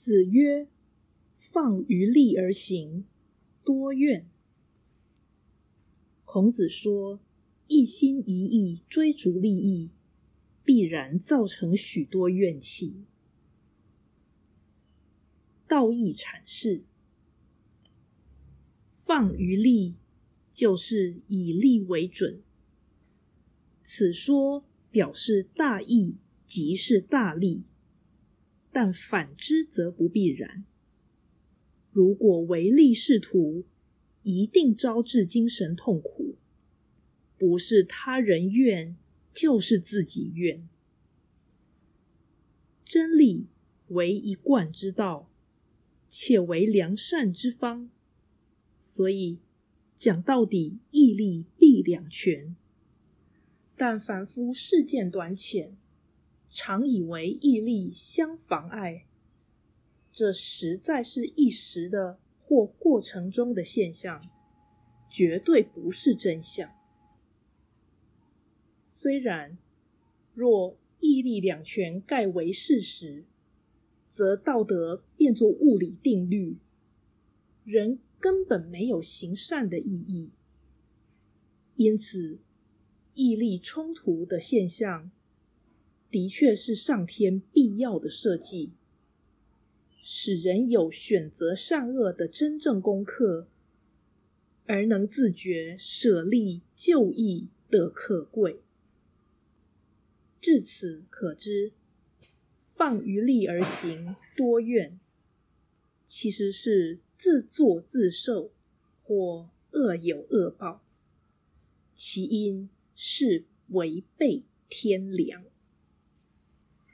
子曰：“放于利而行，多怨。”孔子说，一心一意追逐利益，必然造成许多怨气。道义阐释：放于利，就是以利为准。此说表示大义即是大利。但反之则不必然。如果唯利是图，一定招致精神痛苦，不是他人怨，就是自己怨。真理为一贯之道，且为良善之方，所以讲到底，义利必两全。但凡夫事见短浅。常以为义利相妨碍，这实在是一时的或过程中的现象，绝对不是真相。虽然若义利两全盖为事实，则道德变作物理定律，人根本没有行善的意义。因此，义利冲突的现象。的确是上天必要的设计，使人有选择善恶的真正功课，而能自觉舍利救义的可贵。至此可知，放于利而行多怨，其实是自作自受或恶有恶报，其因是违背天良。